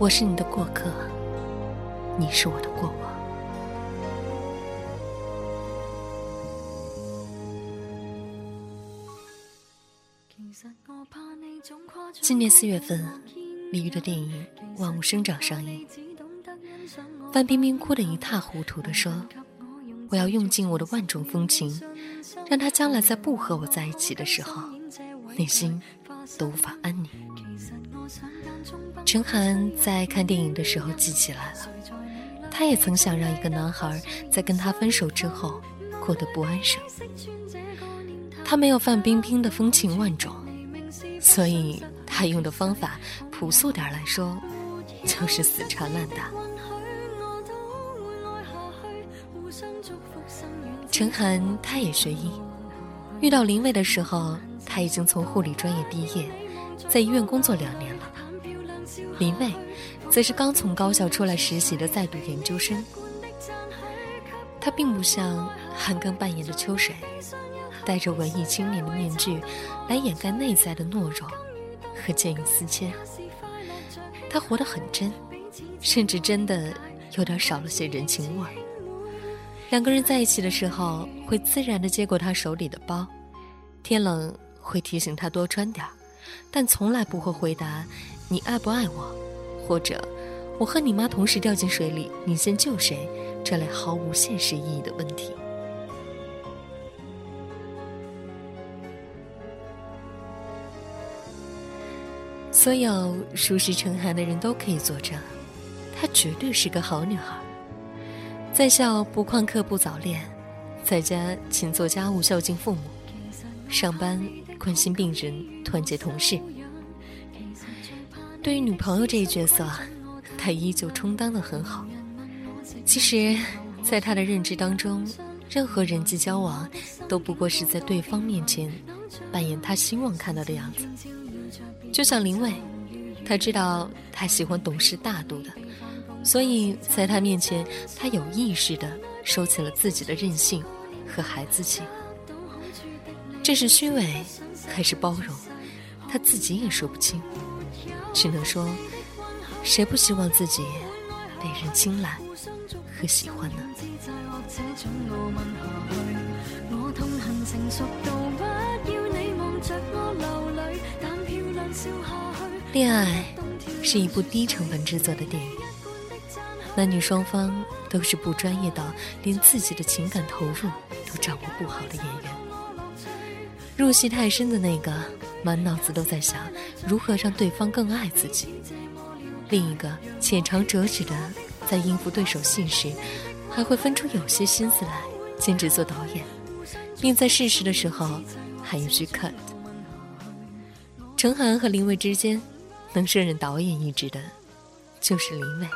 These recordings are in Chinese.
我是你的过客，你是我的过往。今年四月份，李玉的电影《万物生长》上映，范冰冰哭得一塌糊涂地说：“我要用尽我的万种风情，让他将来在不和我在一起的时候，内心都无法安宁。”陈寒在看电影的时候记起来了，他也曾想让一个男孩在跟他分手之后过得不安生。他没有范冰冰的风情万种，所以他用的方法朴素点来说，就是死缠烂打。陈寒他也学医，遇到林蔚的时候，他已经从护理专业毕业，在医院工作两年了。林妹，则是刚从高校出来实习的在读研究生。他并不像韩庚扮演的秋水，戴着文艺青年的面具，来掩盖内在的懦弱和见异思迁。他活得很真，甚至真的有点少了些人情味。两个人在一起的时候，会自然地接过他手里的包，天冷会提醒他多穿点儿，但从来不会回答。你爱不爱我，或者我和你妈同时掉进水里，你先救谁？这类毫无现实意义的问题。所有熟识陈寒的人都可以作证，她绝对是个好女孩。在校不旷课不早恋，在家勤做家务孝敬父母，上班关心病人团结同事。对于女朋友这一角色，他依旧充当的很好。其实，在他的认知当中，任何人际交往都不过是在对方面前扮演他希望看到的样子。就像林蔚，他知道他喜欢懂事大度的，所以在他面前，他有意识的收起了自己的任性和孩子气。这是虚伪，还是包容？他自己也说不清。只能说，谁不希望自己被人青睐和喜欢呢？恋爱是一部低成本制作的电影，男女双方都是不专业到连自己的情感投入都掌握不好的演员，入戏太深的那个。满脑子都在想如何让对方更爱自己，另一个浅尝辄止的在应付对手戏时，还会分出有些心思来兼职做导演，并在适时的时候还有句 cut。程涵和林蔚之间能胜任导演一职的，就是林蔚。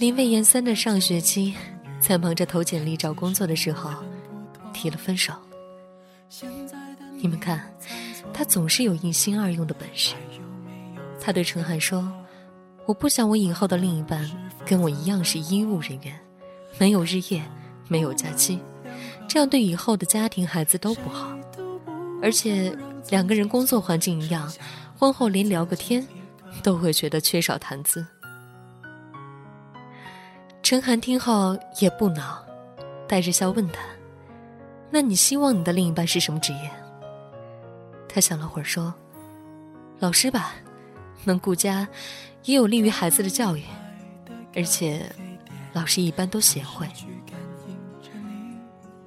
林蔚研三的上学期，在忙着投简历找工作的时候，提了分手。你们看，他总是有一心二用的本事。他对陈寒说：“我不想我以后的另一半跟我一样是医务人员，没有日夜，没有假期，这样对以后的家庭孩子都不好。而且两个人工作环境一样，婚后连聊个天，都会觉得缺少谈资。”陈寒听后也不恼，带着笑问他：“那你希望你的另一半是什么职业？”他想了会儿说：“老师吧，能顾家，也有利于孩子的教育，而且老师一般都贤惠。”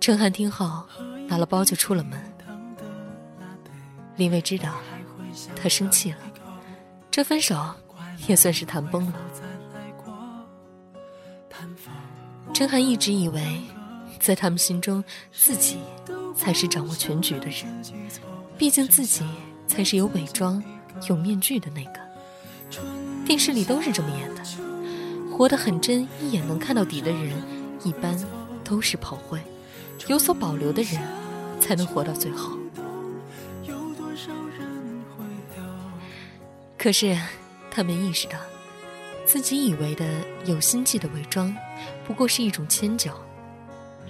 陈寒听后拿了包就出了门。林薇知道他生气了，这分手也算是谈崩了。陈寒一直以为，在他们心中，自己才是掌握全局的人。毕竟自己才是有伪装、有面具的那个。电视里都是这么演的，活得很真、一眼能看到底的人，一般都是炮灰。有所保留的人，才能活到最后。可是，他没意识到。自己以为的有心计的伪装，不过是一种迁就，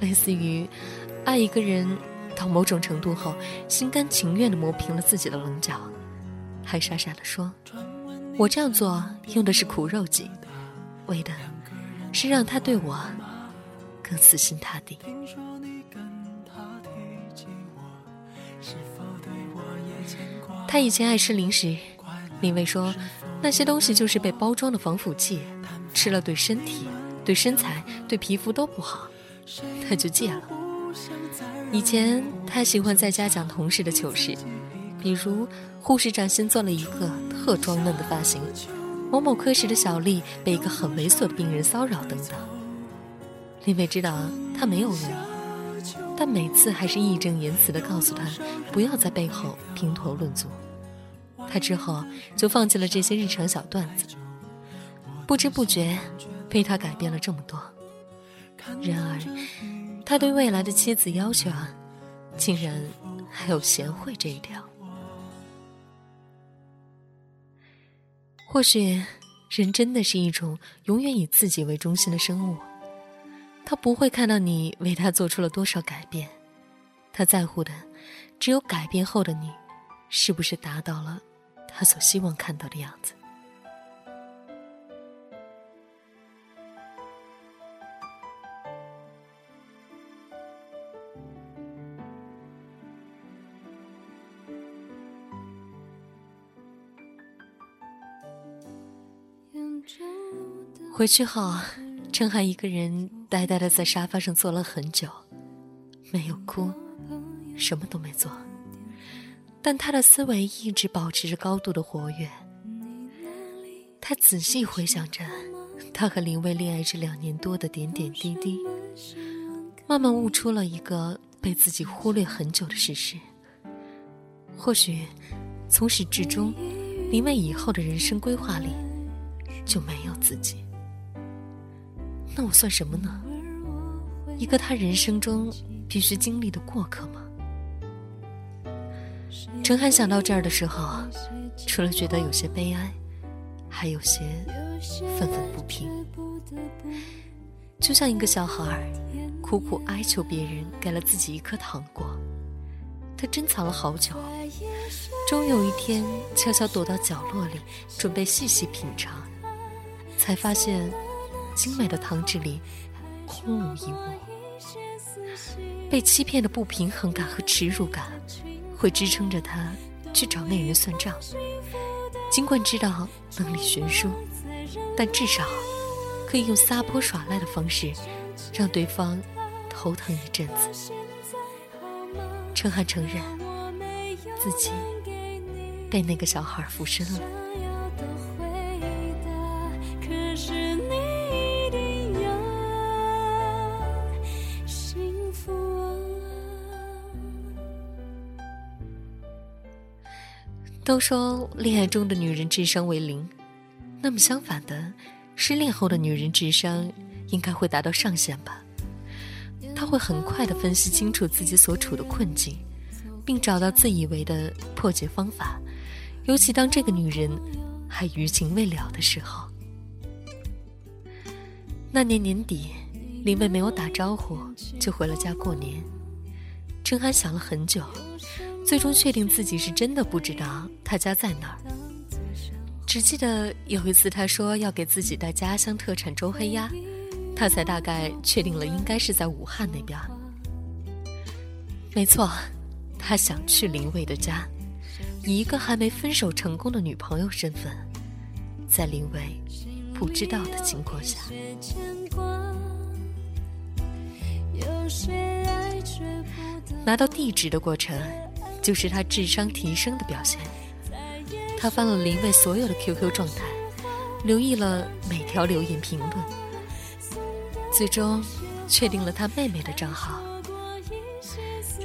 类似于爱一个人到某种程度后，心甘情愿地磨平了自己的棱角，还傻傻地说：“我这样做用的是苦肉计，为的是让他对我更死心塌地。”他以前爱吃零食，林薇说那些东西就是被包装的防腐剂，吃了对身体、对身材、对皮肤都不好，他就戒了。以前他喜欢在家讲同事的糗事，比如护士长新做了一个特装嫩的发型，某某科室的小丽被一个很猥琐的病人骚扰等等。林薇知道他没有恶意，但每次还是义正言辞地告诉他不要在背后评头论足。他之后就放弃了这些日常小段子，不知不觉被他改变了这么多。然而，他对未来的妻子要求啊，竟然还有贤惠这一条。或许，人真的是一种永远以自己为中心的生物，他不会看到你为他做出了多少改变，他在乎的只有改变后的你，是不是达到了。他所希望看到的样子。回去后，陈海一个人呆呆的在沙发上坐了很久，没有哭，什么都没做。但他的思维一直保持着高度的活跃。他仔细回想着他和林薇恋爱这两年多的点点滴滴，慢慢悟出了一个被自己忽略很久的事实：或许从始至终，林薇以后的人生规划里就没有自己。那我算什么呢？一个他人生中必须经历的过客吗？陈涵想到这儿的时候，除了觉得有些悲哀，还有些愤愤不平。就像一个小孩苦苦哀求别人给了自己一颗糖果，他珍藏了好久，终有一天悄悄躲到角落里，准备细细品尝，才发现精美的糖纸里空无一物。被欺骗的不平衡感和耻辱感。会支撑着他去找那人算账，尽管知道能力悬殊，但至少可以用撒泼耍赖的方式让对方头疼一阵子。陈汉承认自己被那个小孩附身了。都说恋爱中的女人智商为零，那么相反的，失恋后的女人智商应该会达到上限吧？她会很快的分析清楚自己所处的困境，并找到自以为的破解方法。尤其当这个女人还余情未了的时候。那年年底，林薇没有打招呼就回了家过年。陈涵想了很久。最终确定自己是真的不知道他家在哪儿，只记得有一次他说要给自己带家乡特产周黑鸭，他才大概确定了应该是在武汉那边。没错，他想去林蔚的家，以一个还没分手成功的女朋友身份，在林蔚不知道的情况下，拿到地址的过程。就是他智商提升的表现。他翻了林蔚所有的 QQ 状态，留意了每条留言评论，最终确定了他妹妹的账号。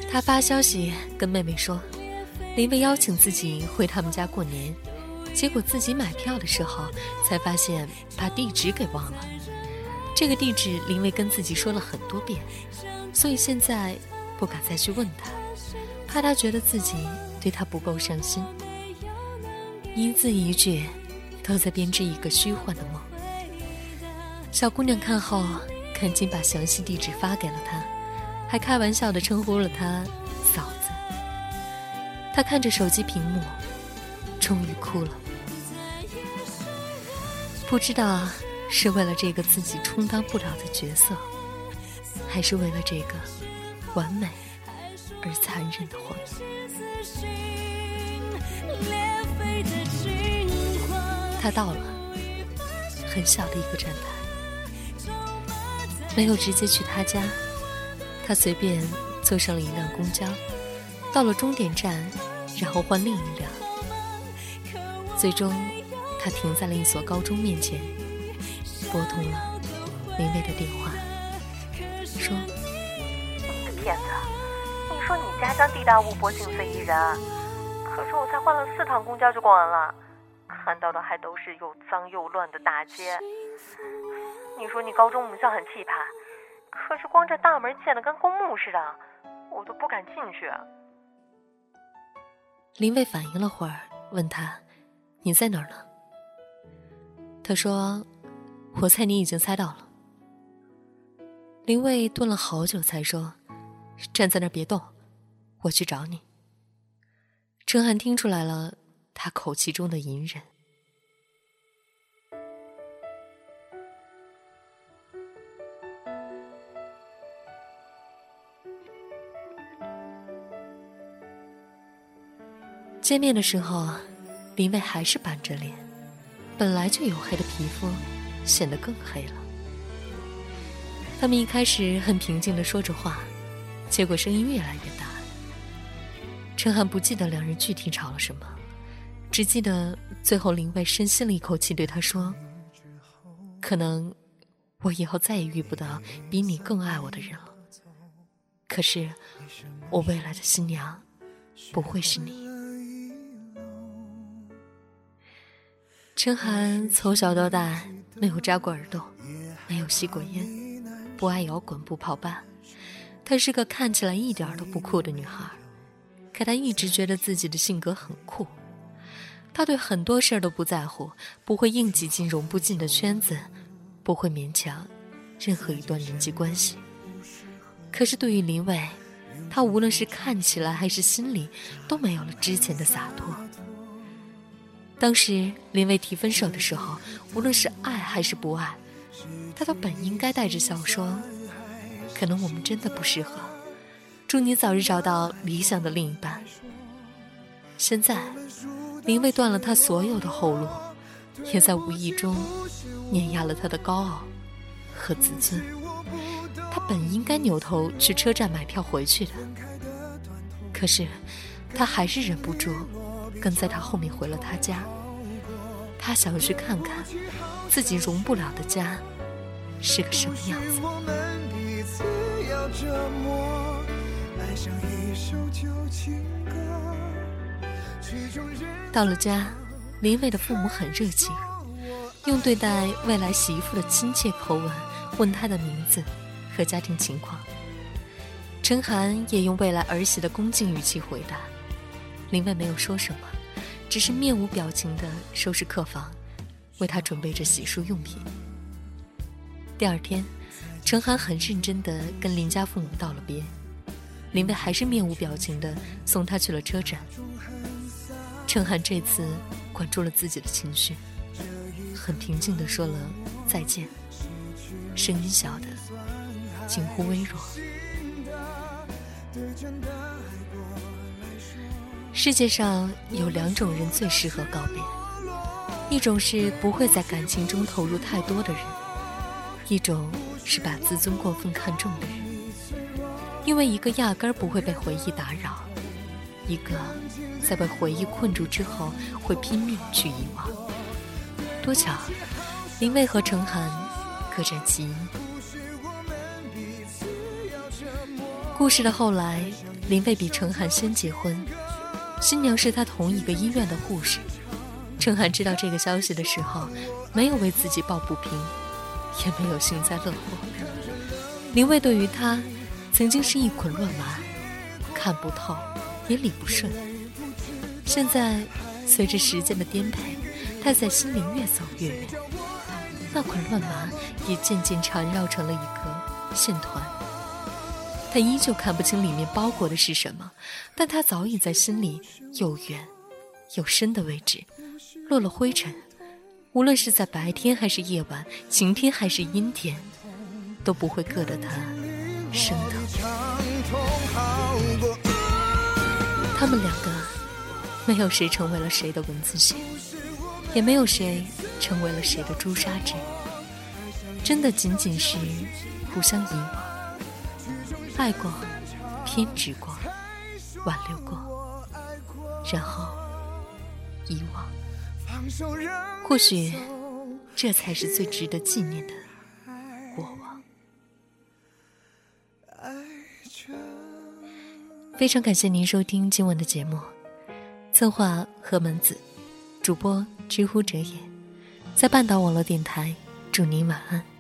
他发消息跟妹妹说，林蔚邀请自己回他们家过年，结果自己买票的时候才发现把地址给忘了。这个地址林蔚跟自己说了很多遍，所以现在不敢再去问他。怕他觉得自己对他不够上心，一字一句都在编织一个虚幻的梦。小姑娘看后，赶紧把详细地址发给了他，还开玩笑的称呼了他嫂子“他看着手机屏幕，终于哭了。不知道是为了这个自己充当不了的角色，还是为了这个完美而残忍的谎言。他到了，很小的一个站台，没有直接去他家，他随便坐上了一辆公交，到了终点站，然后换另一辆，最终。他停在了一所高中面前，拨通了林薇的电话，说：“！说你家乡地大物博，景色宜人，可是我才换了四趟公交就逛完了，看到的还都是又脏又乱的大街。你说你高中母校很气派，可是光这大门建的跟公墓似的，我都不敢进去。”林薇反应了会儿，问他：“你在哪儿呢？”他说：“我猜你已经猜到了。”林卫顿了好久才说：“站在那儿别动，我去找你。”陈寒听出来了他口气中的隐忍。见面的时候，林蔚还是板着脸。本来就黝黑的皮肤，显得更黑了。他们一开始很平静的说着话，结果声音越来越大。陈寒不记得两人具体吵了什么，只记得最后林蔚深吸了一口气，对他说：“可能我以后再也遇不到比你更爱我的人了。可是，我未来的新娘不会是你。”陈寒从小到大没有扎过耳洞，没有吸过烟，不爱摇滚，不泡吧。她是个看起来一点都不酷的女孩，可他一直觉得自己的性格很酷。他对很多事儿都不在乎，不会硬挤进融不进的圈子，不会勉强任何一段人际关系。可是对于林伟，他无论是看起来还是心里，都没有了之前的洒脱。当时林伟提分手的时候，无论是爱还是不爱，他都本应该带着笑说：“可能我们真的不适合，祝你早日找到理想的另一半。”现在，林蔚断了他所有的后路，也在无意中碾压了他的高傲和自尊。他本应该扭头去车站买票回去的，可是他还是忍不住。跟在他后面回了他家，他想要去看看自己容不了的家是个什么样子。到了家，林伟的父母很热情，用对待未来媳妇的亲切口吻问他的名字和家庭情况。陈寒也用未来儿媳的恭敬语气回答。林蔚没有说什么，只是面无表情地收拾客房，为他准备着洗漱用品。第二天，陈寒很认真地跟林家父母道了别，林蔚还是面无表情地送他去了车站。陈寒这次管住了自己的情绪，很平静地说了再见，声音小的近乎微弱。世界上有两种人最适合告别，一种是不会在感情中投入太多的人，一种是把自尊过分看重的人。因为一个压根儿不会被回忆打扰，一个在被回忆困住之后会拼命去遗忘。多巧，林蔚和程涵各占其一。故事的后来，林蔚比程涵先结婚。新娘是他同一个医院的护士。陈寒知道这个消息的时候，没有为自己抱不平，也没有幸灾乐祸。林蔚对于他，曾经是一捆乱麻，看不透，也理不顺。现在，随着时间的颠沛，他在心里越走越远，那捆乱麻也渐渐缠绕成了一个线团。他依旧看不清里面包裹的是什么，但他早已在心里又远又深的位置落了灰尘。无论是在白天还是夜晚，晴天还是阴天，都不会硌得他生疼。他们两个，没有谁成为了谁的文字线，也没有谁成为了谁的朱砂痣。真的仅仅是互相遗忘，爱过，偏执过，挽留过，然后遗忘。放手让或许，这才是最值得纪念的过往。非常感谢您收听今晚的节目，策划何门子，主播知乎者也，在半岛网络电台，祝您晚安。